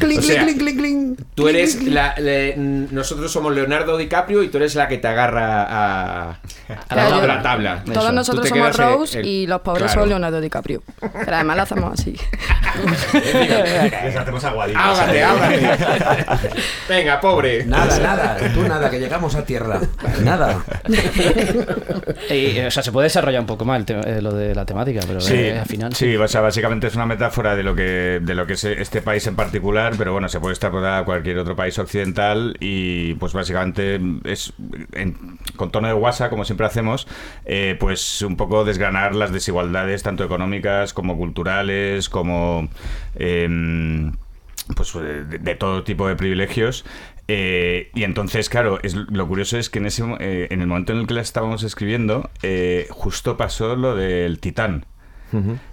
Clink, O sea, clink, clink, clink, clink. Tú eres la, le- nosotros somos Leonardo DiCaprio y tú eres la que te agarra a, a la, Claro, a la tabla. Todos Eso. nosotros somos eh, Rose el- y los pobres claro. son Leonardo DiCaprio. Pero además lo hacemos así. Les hacemos aguaditos. Ágate, ágate. [LAUGHS] Venga, pobre. Nada, nada. Tú nada, que llegamos a tierra. Nada. [LAUGHS] Y, o sea, se puede desarrollar un poco más el eh, lo de la temática, pero Sí, eh, al final. sí, o sea, básicamente es una metáfora de lo que de lo que es este país en particular, pero bueno, se puede extrapolar a cualquier otro país occidental y pues básicamente es en- con tono de guasa, como siempre hacemos, eh, pues un poco desgranar las desigualdades tanto económicas como culturales, como em, pues eh, de, de todo tipo de privilegios. Eh, y entonces, claro, es, lo curioso es que en, ese, eh, en el momento en el que la estábamos escribiendo, eh, justo pasó lo del Titán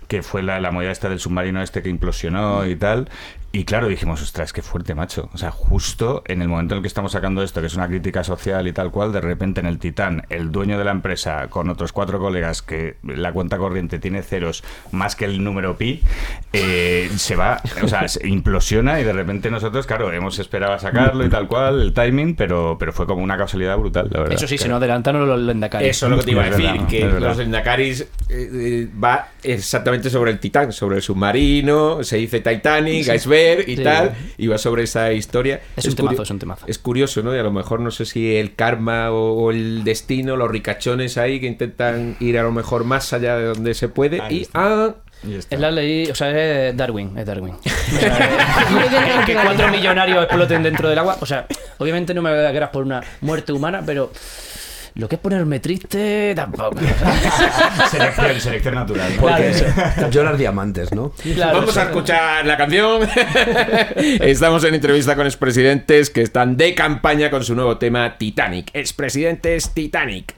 que fue la, la movida esta del submarino este que implosionó y tal. Y claro, dijimos, ostras, qué fuerte, macho. O sea, justo en el momento en el que estamos sacando esto, que es una crítica social y tal cual, de repente en el Titán, el dueño de la empresa, con otros cuatro colegas, que la cuenta corriente tiene ceros más que el número pi, eh, se va, o sea, se implosiona y de repente nosotros, claro, hemos esperado a sacarlo y tal cual, el timing, pero, pero fue como una causalidad brutal, la verdad. Eso sí, se Claro. nos adelantaron los lendacaris. Eso es lo que te iba a decir, verdad, que los Endakaris eh, eh, va exactamente sobre el Titán, sobre el submarino, se dice Titanic, iceberg, y Sí. tal, y va sobre esa historia. Es un temazo, es un temazo. Es curioso, ¿no? Y a lo mejor no sé si el karma o, o el destino, los ricachones ahí que intentan ir a lo mejor más allá de donde se puede. y ah, Es la ley, o sea, es Darwin, es Darwin. [LAUGHS] O sea, es- que cuatro millonarios exploten dentro del agua. O sea, obviamente no me alegras por una muerte humana, pero lo que es ponerme triste tampoco. [LAUGHS] Selección, selección natural. ¿no? Porque Claro, llorar diamantes, ¿no? Claro, Vamos a escuchar la canción. [LAUGHS] Estamos en entrevista con expresidentes que están de campaña con su nuevo tema Titanic. Expresidentes Titanic.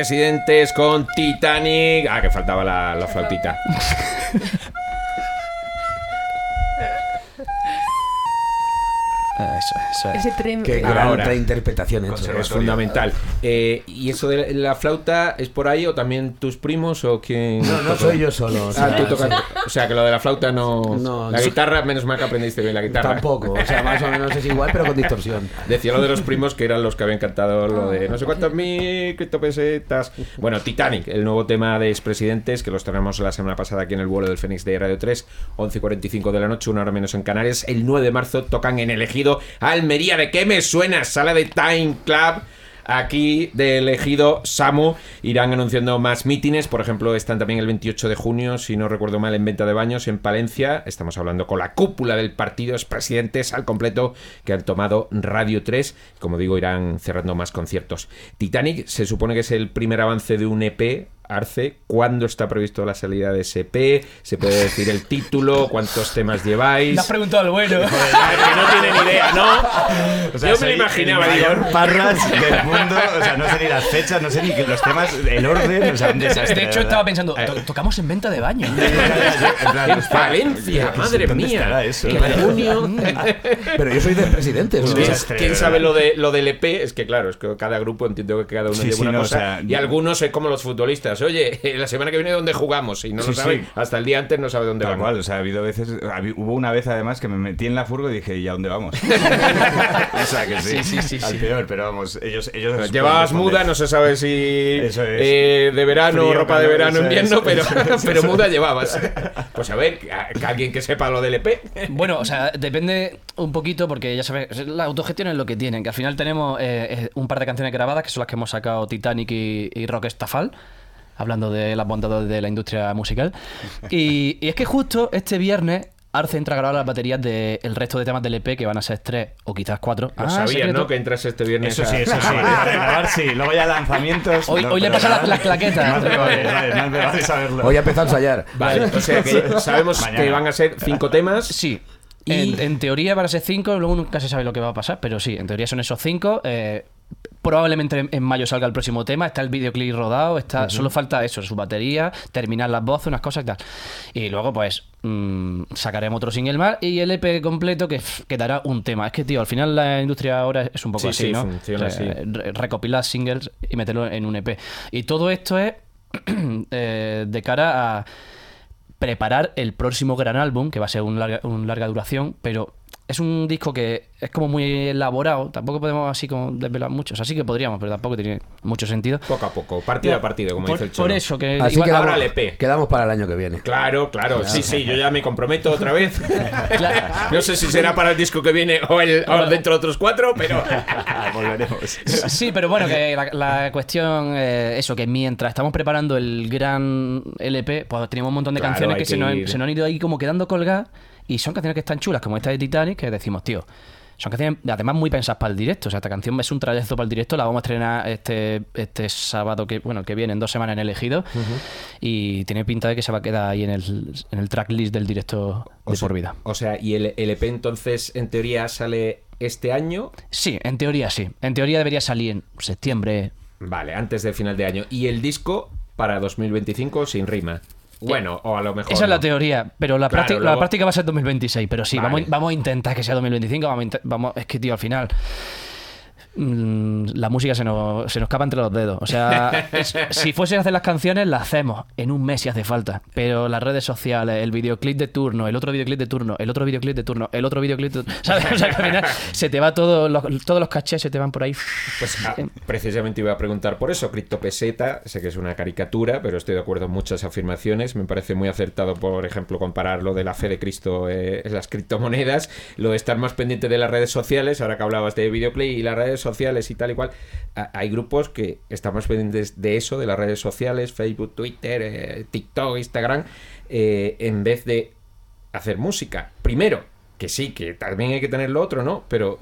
Expresidentes con Titanic. Ah, que faltaba la, la flautita. Ah, Eso, eso es. Ese tren. Qué eh, gran Ahora. reinterpretación he hecho. Es fundamental. Eh, ¿Y eso de la flauta es por ahí o también tus primos o quién? No, no toca? soy yo solo. o Ah, sea, tú tocas. O sea, que lo de la flauta no. No, la guitarra, menos mal que aprendiste bien la guitarra. Tampoco, o sea, más o menos es igual, pero con distorsión. Decía lo de los primos que eran los que habían cantado lo de no sé cuántos mil criptopesetas. Bueno, Titanic, el nuevo tema de expresidentes que los tenemos la semana pasada aquí en el vuelo del Fénix de Radio 3, 11.45 de la noche, una hora menos en Canarias. El 9 de marzo tocan en elegido Almería. ¿De qué me suena? Sala de Time Club. Aquí de elegido Samu irán anunciando más mítines. Por ejemplo, están también el 28 de junio, si no recuerdo mal, en venta de baños en Palencia. Estamos hablando con la cúpula del partido, expresidentes al completo que han tomado Radio 3. Como digo, irán cerrando más conciertos. Titanic se supone que es el primer avance de un EP. Arce, ¿cuándo está previsto la salida de ese EP? ¿Se puede decir el título? ¿Cuántos temas lleváis? Me has preguntado al bueno. Joder, que no tiene ni idea, ¿no? [LAUGHS] O sea, Yo me lo imaginaba, el digo. mayor parras [LAUGHS] del mundo. O sea, no sé ni las fechas, no sé ni los temas, el orden. O sea, un desastre. De hecho, ¿verdad? estaba pensando, Eh, to- tocamos en venta de baño. [LAUGHS] en plan, En hostia, Valencia, ¿qué- madre ¿dónde mía. estará eso? Junio. Pero yo soy de presidentes. ¿no? ¿Quién sabe lo de lo del EP? Es que claro, es que cada grupo entiendo que cada uno Sí, lleva sí, una no, o cosa sea, y algunos es como los futbolistas, preguntas, oye, [LAUGHS] la semana que viene ¿dónde jugamos? Y no Sí, lo sabe, sí. hasta el día antes no sabe dónde Tal van. cual, o sea, ha habido veces, hubo una vez además que me metí en la furgo y dije, ¿y a dónde vamos? [LAUGHS] [LAUGHS] o sea, que sí, Sí, sí, sí, al sí. peor, pero vamos, ellos... ellos Llevabas muda, no se sabe si Eso es. eh, de verano, Frío, ropa de verano, invierno, es, pero, es, pero eso muda llevabas. Pues a ver, a- alguien que sepa lo del EP. Bueno, o sea, depende un poquito porque ya sabes, la autogestión es lo que tienen, que al final tenemos eh, eh, un par de canciones grabadas que son las que hemos sacado Titanic y, y Rock Estafal, hablando de las bondades de la industria musical. Y, y es que justo este viernes Arce entra a grabar las baterías del resto de temas del EP, que van a ser tres o quizás cuatro. Lo Ah, sabías, secreto. ¿no? Que entras este viernes. Eso a- sí, eso sí. [LAUGHS] Para grabar sí. Luego ya lanzamientos... Hoy- no, hoy le pasa la- las claquetas. Más me vale, vale, más me vale saberlo. Hoy ha empezado a ensayar. Vale, o sea que [LAUGHS] sabemos Mañana. que van a ser cinco temas. Sí. En, en teoría van a ser cinco, luego nunca se sabe lo que va a pasar, pero sí, en teoría son esos cinco. eh, probablemente en- mayo salga el próximo tema, está el videoclip rodado, está, solo falta eso, su batería, terminar las voces, unas cosas y tal. Y luego, pues, mm, sacaremos otro single más y el EP completo que quedará un tema. Es que, tío, al final la industria ahora es un poco Sí, así, sí, ¿no? funciona así. recopilar singles y meterlo en un EP. Y todo esto es [CLEARS THROAT] eh, de cara a preparar el próximo gran álbum, que va a ser un larga, un larga duración, pero es un disco que es como muy elaborado, tampoco podemos así como desvelar mucho, o sea, sí que podríamos, pero tampoco tiene mucho sentido. Poco a poco, partido a partido, como por, dice el por Cholo. eso que Así igual- quedamos, ahora el EP. quedamos para el año que viene. Claro, claro, sí, sí, yo ya me comprometo otra vez. [LAUGHS] No sé si será para el disco que viene o, el, o dentro de otros cuatro, pero [LAUGHS] Volveremos. Sí, pero bueno, que la, la cuestión, eh, eso, que mientras estamos preparando el gran LP, pues tenemos un montón de Claro, canciones que, se, nos, se nos han ido ahí como quedando colgadas y son canciones que están chulas, como esta de Titanic, que decimos, tío, son canciones además muy pensadas para el directo. O sea, esta canción es un trayazo para el directo, la vamos a estrenar este, este sábado, que bueno, que viene en dos semanas en elegido y tiene pinta de que se va a quedar ahí en el, en el tracklist del directo de O sea- por vida. O sea, y el el EP entonces, en teoría, sale este año. Sí, en teoría sí. En teoría debería salir en septiembre, Vale, antes del final de año. Y el disco para 2025 sin rima. Bueno, o a lo mejor. Esa es la no. teoría, pero la, Claro, práctica, luego- la práctica va a ser 2026. Pero sí, Vale. vamos, vamos a intentar que sea 2025. Vamos, a vamos es que, tío, al final. Mm, La música se nos, se nos escapa entre los dedos. O sea, [LAUGHS] es- si fuese a hacer las canciones, las hacemos en un mes si hace falta. Pero las redes sociales, el videoclip de turno, el otro videoclip de turno, el otro videoclip de turno, el otro videoclip de turno. [LAUGHS] ¿Sabes? O sea, que al final se te va todo, los- todos los cachés se te van por ahí. Pues [LAUGHS] ah, precisamente iba a preguntar por eso. Criptopeseta, sé que es una caricatura, pero estoy de acuerdo en muchas afirmaciones. Me parece muy acertado, por ejemplo, comparar lo de la fe de Cristo eh, en las criptomonedas, lo de estar más pendiente de las redes sociales, ahora que hablabas de videoplay y las redes sociales y tal y cual. Hay grupos que están más pendientes de eso, de las redes sociales, Facebook, Twitter, eh, TikTok, Instagram, eh, en vez de hacer música. Primero, que sí, que también hay que tener lo otro, ¿no? Pero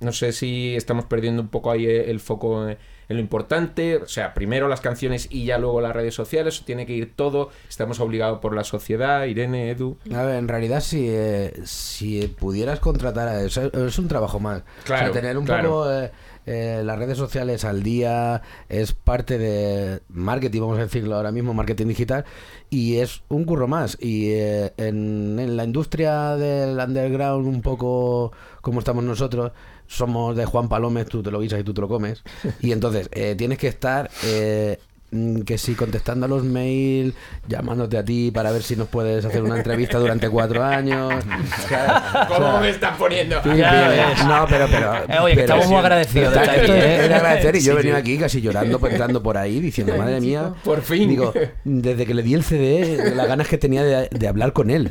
no sé si estamos perdiendo un poco ahí eh, el foco en en lo importante. O sea, primero las canciones y ya luego las redes sociales. o Tiene que ir todo. Estamos obligados por la sociedad. Irene, Edu. A ver, en realidad si, eh, si pudieras contratar a eso, es un trabajo más. Claro, o sea, tener un claro. poco eh, eh, las redes sociales al día es parte de marketing, vamos a decirlo ahora mismo, marketing digital, y es un curro más. Y eh, en, en la industria del underground, un poco como estamos nosotros, somos de Juan Palomes, tú te lo guisas y tú te lo comes. Y entonces eh, tienes que estar... eh, mm, que si contestando a los mails, llamándote a ti para ver si nos puedes hacer una entrevista durante cuatro años. O sea, o ¿Cómo sea, me están poniendo? Sí, sí, no, pero, pero, Eh, oye, que pero estamos muy sí, agradecidos estar esto aquí, es- ¿eh? es de agradecer y yo Sí, he venido sí. aquí casi llorando, pues, entrando por ahí, diciendo, madre mía, Por fin. digo, desde que le di el CD, las ganas que tenía de, de hablar con él.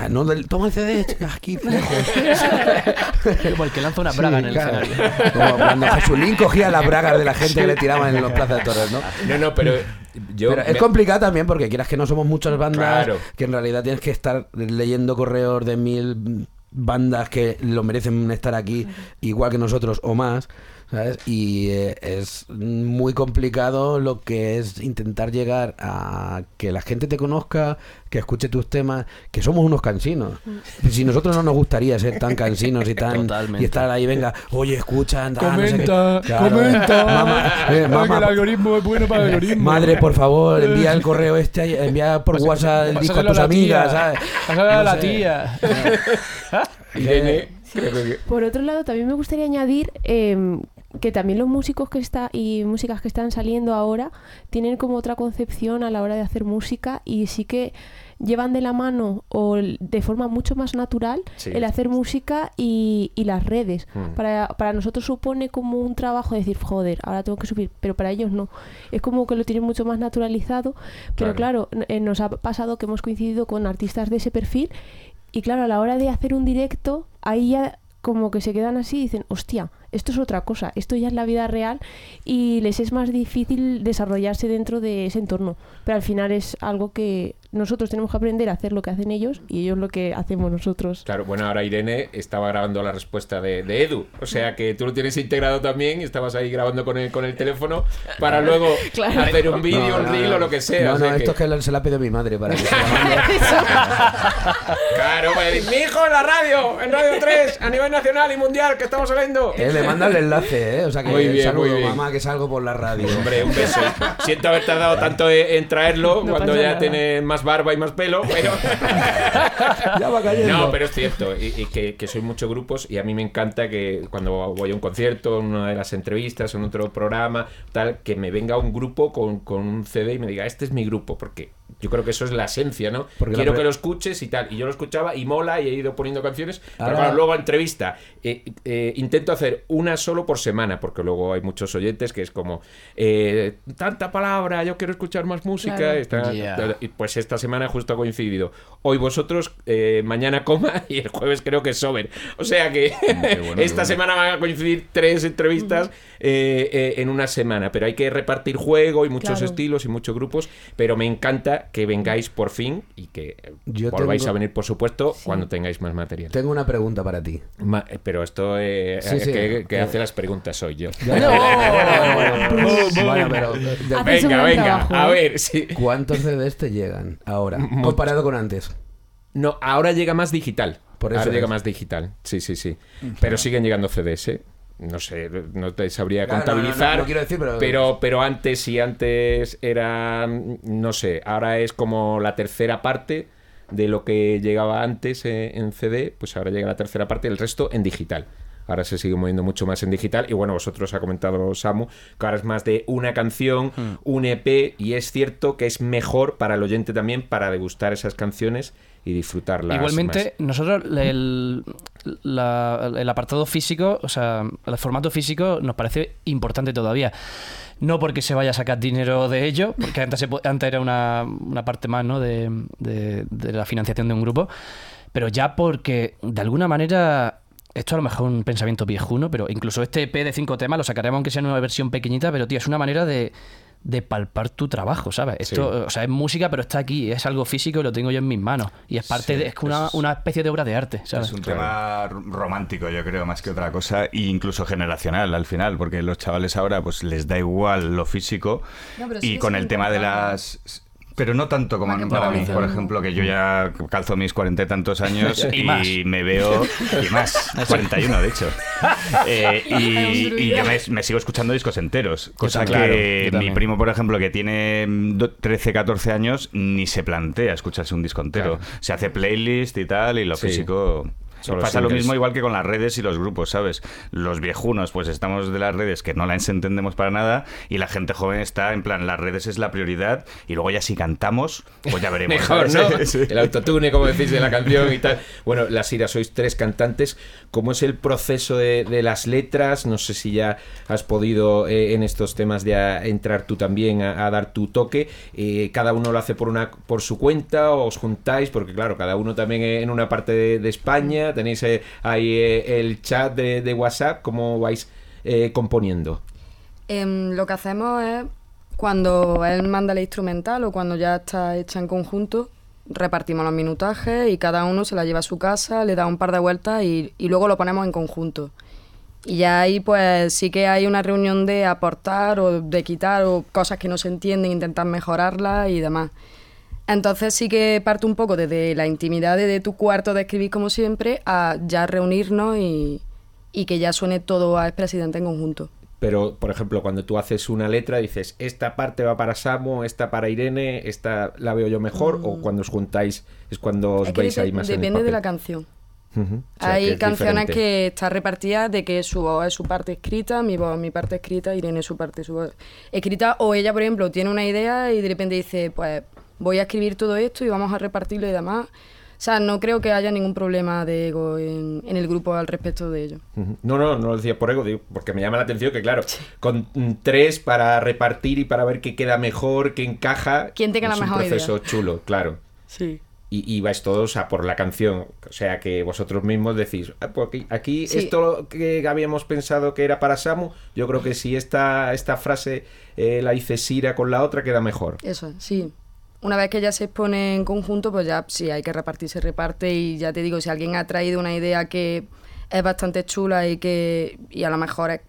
Sea, no, del, toma el CD, aquí lejos. Como el que lanza una braga en el claro. escenario. Como cuando Jesulín cogía las bragas de la gente que le tiraban en los plazas de toros, ¿no? No, no, pero yo. Pero es complicado también porque quieras que no somos muchas bandas Claro. que en realidad tienes que estar leyendo correos de mil bandas que lo merecen estar aquí igual que nosotros o más, ¿sabes? Y eh, es muy complicado lo que es intentar llegar a que la gente te conozca, que escuche tus temas, que somos unos cansinos. Si nosotros no nos gustaría ser tan cansinos y tan Totalmente. y estar ahí, venga, oye, escucha, anda, no sé qué. Comenta, Claro, comenta. mamá, eh, el algoritmo es bueno para el algoritmo. Madre, por favor, envía el correo este, envía por WhatsApp el disco a tus amigas, tía. ¿sabes? A No la sé. tía. Irene. Por otro lado, también me gustaría añadir eh, que también los músicos que está y músicas que están saliendo ahora tienen como otra concepción a la hora de hacer música y sí que llevan de la mano o de forma mucho más natural Sí. el hacer música y, y las redes. Mm. Para, para nosotros supone como un trabajo decir, joder, ahora tengo que subir, pero para ellos no. Es como que lo tienen mucho más naturalizado, pero claro, n- eh, nos ha pasado que hemos coincidido con artistas de ese perfil y claro, a la hora de hacer un directo, ahí ya como que se quedan así y dicen, hostia, esto es otra cosa, esto ya es la vida real y les es más difícil desarrollarse dentro de ese entorno. Pero al final es algo que nosotros tenemos que aprender a hacer lo que hacen ellos y ellos lo que hacemos nosotros. Claro, bueno, ahora Irene estaba grabando la respuesta de, de Edu. O sea que tú lo tienes integrado también y estabas ahí grabando con el, con el teléfono para [LAUGHS] luego Claro. hacer un vídeo, No, un reel no. o lo que sea. No, o sea no, que- esto es que se la pide mi madre para que se la [LAUGHS] mande. Claro, pues mi hijo en la radio, en Radio 3, a nivel nacional y mundial, que estamos saliendo. Le manda el enlace, ¿eh? O sea que Muy bien, saludo, muy bien. mamá, que salgo por la radio. Hombre, un beso. Siento haber tardado tanto en traerlo No cuando ya nada. tiene más barba y más pelo, pero... [LAUGHS] ya va cayendo. No, pero es cierto, y, y que, que soy muchos grupos y a mí me encanta que cuando voy a un concierto, en una de las entrevistas, en otro programa, tal, que me venga un grupo con, con un CD y me diga, este es mi grupo, porque yo creo que eso es la esencia, ¿no? Porque Quiero que lo escuches y tal. Y yo lo escuchaba y mola y he ido poniendo canciones. Pero claro, luego entrevista. eh, eh, intento hacer una solo por semana, porque luego hay muchos oyentes que es como, eh, tanta palabra, yo quiero escuchar más música. Claro. pues esta semana justo ha coincidido. Hoy vosotros, eh, mañana coma [LAUGHS] y el jueves creo que es Sober. O sea que [LAUGHS] esta semana van a coincidir tres entrevistas eh, eh, en una semana. Pero hay que repartir juego y muchos Claro. estilos y muchos grupos. Pero me encanta que vengáis por fin y que eh, Yo volváis tengo- a venir, por supuesto, cuando tengáis más material. Tengo una pregunta para ti. Ma- eh, pero esto eh, Sí, eh, sí. que, que Eh. hace las preguntas soy yo. Bueno, bueno, pero- venga, venga, a ver, sí. ¿Cuántos CDs te llegan ahora? Comparado con antes. No, ahora llega más digital. Por eso ahora llega es. más digital. Sí, sí, sí. Pero siguen llegando CDs, ¿eh? No sé, no te sabría Claro, no, no, contabilizar. no, no quiero decir, pero- pero, pero antes, si antes era, no sé, ahora es como la tercera parte de lo que llegaba antes eh, en CD, pues ahora llega la tercera parte, el resto en digital. Ahora se sigue moviendo mucho más en digital. Y bueno, vosotros ha comentado Samu que ahora es más de una canción, un EP, y es cierto que es mejor para el oyente también para degustar esas canciones y disfrutarlas. Igualmente, nosotros el, la- el apartado físico, o sea, el formato físico nos parece importante todavía. No porque se vaya a sacar dinero de ello, porque antes, se antes era una, una parte más ¿no? de, de- de la financiación de un grupo, pero ya porque de alguna manera, esto a lo mejor es un pensamiento viejuno, pero incluso este EP de cinco temas lo sacaremos aunque sea en una versión pequeñita, pero tío, es una manera de, de palpar tu trabajo, ¿sabes? Esto, Sí. o sea, es música, pero está aquí, es algo físico y lo tengo yo en mis manos. Y es parte Sí, de, es una, es- una especie de obra de arte, ¿sabes? Es un tema romántico, yo creo, más que otra cosa, e incluso generacional al final, porque los chavales ahora pues les da igual lo físico No, y con el tema de las... Pero no tanto como para mí, por ejemplo, que yo ya calzo mis cuarenta y tantos [LAUGHS] años Y y, me veo... Y más, [LAUGHS] 41 de hecho. [LAUGHS] Eh, y, y yo me, me sigo escuchando discos enteros, cosa. Claro, que mi primo, por ejemplo, que tiene mm, do- 13, 14 años, ni se plantea escucharse un disco entero. Claro. Se hace playlist y tal, y lo Sí. físico... Pasa lo mismo igual que con las redes y los grupos, ¿sabes? Los viejunos, pues estamos de las redes que no las entendemos para nada y la gente joven está en plan, las redes es la prioridad y luego ya si cantamos, pues ya [LAUGHS] veremos. Mejor. ¿no? [LAUGHS] El autotune, como decís, de la canción y tal. Bueno, las Ira, sois tres cantantes. ¿Cómo es el proceso de, de las letras? No sé si ya has podido eh, en estos temas ya entrar tú también a, a dar tu toque. Eh, ¿Cada uno lo hace por una por su cuenta o os juntáis? Porque claro, cada uno también en una parte de, de España. Tenéis eh, ahí eh, el chat de, WhatsApp. ¿Cómo vais eh, componiendo? Em, lo que hacemos es, cuando él manda la instrumental o cuando ya está hecha en conjunto, repartimos los minutajes y cada uno se la lleva a su casa, le da un par de vueltas y, y luego lo ponemos en conjunto. Y ya ahí pues sí que hay una reunión de aportar o de quitar o cosas que no se entienden, intentar mejorarlas y demás. Entonces sí que parte un poco desde la intimidad de, tu cuarto de escribir como siempre a ya reunirnos y, y que ya suene todo a expresidente en conjunto. Pero, por ejemplo, cuando tú haces una letra, dices, esta parte va para Samu, esta para Irene, esta la veo yo mejor, o cuando os juntáis es cuando os Es que veis ahí más en el depende de la canción. O sea, Hay es canciones diferente. que están repartidas de que su voz es su parte escrita, mi voz mi parte escrita, Irene su parte su voz escrita. O ella, por ejemplo, tiene una idea y de repente dice, pues voy a escribir todo esto y vamos a repartirlo y demás. O sea, no creo que haya ningún problema de ego en, en el grupo al respecto de ello. No, no, no lo decía por ego, digo, porque me llama la atención que, claro, con mm, tres para repartir y para ver qué queda mejor, qué encaja. ¿Quién tenga la es mejor un proceso idea? chulo, claro. Sí. Y, y vais todos a por la canción. O sea que vosotros mismos decís, "Ah, pues aquí, aquí Sí. esto que habíamos pensado que era para Samu, yo creo que si esta, esta frase eh, la hice Sira con la otra, queda mejor. Eso, es, sí. Una vez que ya se expone en conjunto, pues ya sí hay que repartir, se reparte y ya te digo, si alguien ha traído una idea que es bastante chula y que y a lo mejor es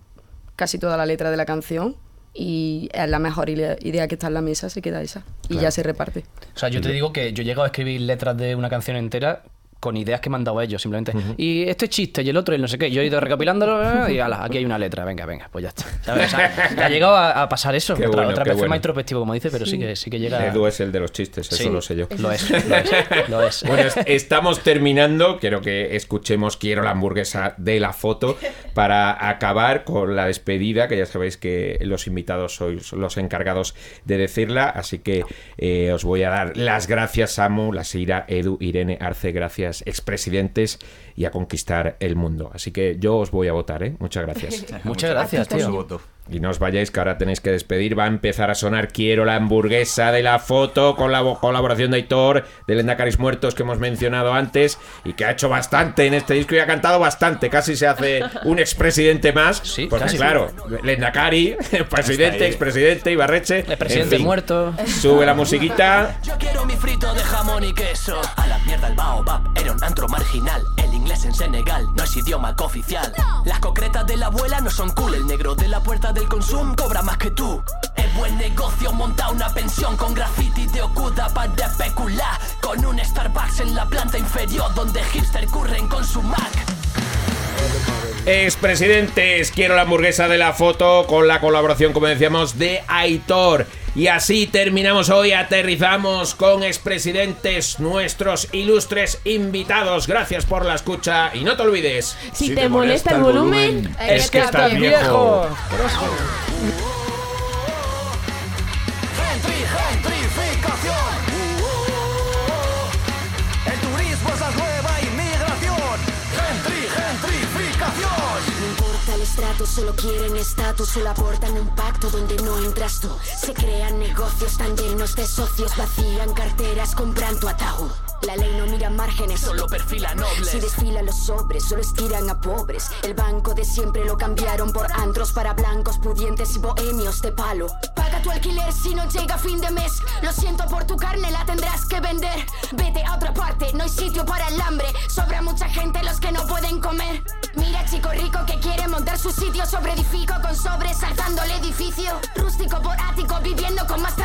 casi toda la letra de la canción y es la mejor idea que está en la mesa, se queda esa y Claro. ya se reparte. O sea, yo te digo que yo he llegado a escribir letras de una canción entera con ideas que me han dado ellos, simplemente. Y este chiste y el otro y el no sé qué. Yo he ido recopilándolo [LAUGHS] y ala, aquí hay una letra. Venga, venga, pues ya está. [LAUGHS] ¿Sabes? O sea, que ha llegado a, a pasar eso. Qué otra bueno, otra qué vez bueno. más introspectivo, como dice, pero sí, que sí que llega. Edu es el de los chistes, eso Sí, lo sé yo. Lo es, [LAUGHS] lo es. Lo es. Bueno, es- estamos terminando. Quiero que escuchemos Quiero la hamburguesa de la foto para acabar con la despedida, que ya sabéis que los invitados sois los encargados de decirla. Así que eh, os voy a dar las gracias, Samu, la Seira, Edu, Irene, Arce, gracias, expresidentes, y a conquistar el mundo. Así que yo os voy a votar, ¿eh? Muchas gracias. [LAUGHS] Muchas gracias, tío. Su voto. Y no os vayáis, que ahora tenéis que despedir. Va a empezar a sonar Quiero la hamburguesa de la foto con la colaboración de Aitor, de Lendacaris Muertos que hemos mencionado antes y que ha hecho bastante en este disco y ha cantado bastante. Casi se hace un expresidente más. [LAUGHS] Sí, porque casi. claro, Lendakari, [LAUGHS] presidente, ahí. expresidente, Ibarreche. El presidente en fin. muerto. Sube la musiquita. Yo quiero mi frito de jamón y queso. A la mierda el baobab, era un antro marginal. El inglés en Senegal no es idioma cooficial. Las concretas de la abuela no son cool. El negro de la puerta del consumo cobra más que tú. Es buen negocio montar una pensión con graffiti de Okuda para especular. Con un Starbucks en la planta inferior donde hipster curren con su Mac. Expresidentes, quiero la hamburguesa de la foto con la colaboración, como decíamos, de Aitor. Y así terminamos hoy, aterrizamos con expresidentes, nuestros ilustres invitados. Gracias por la escucha y no te olvides. Si, te, molesta el volumen, es que estás viejo. Estrato, solo quieren estatus, solo aportan un pacto donde no entras tú. Se crean negocios tan llenos de socios, vacían carteras, compran tu ataúd. La ley no mira márgenes, Solo perfila nobles. Si desfilan los sobres, solo estiran a pobres. El banco de siempre lo cambiaron por antros para blancos, pudientes y bohemios de palo. Paga tu alquiler si no llega fin de mes. Lo siento por tu carne, la tendrás que vender. Vete a otra parte, no hay sitio para el hambre. Sobra mucha gente los que no pueden comer. Mira, chico rico que quiere montar su sitio sobre edificio con sobres, saltando el edificio. Rústico por ático, viviendo con más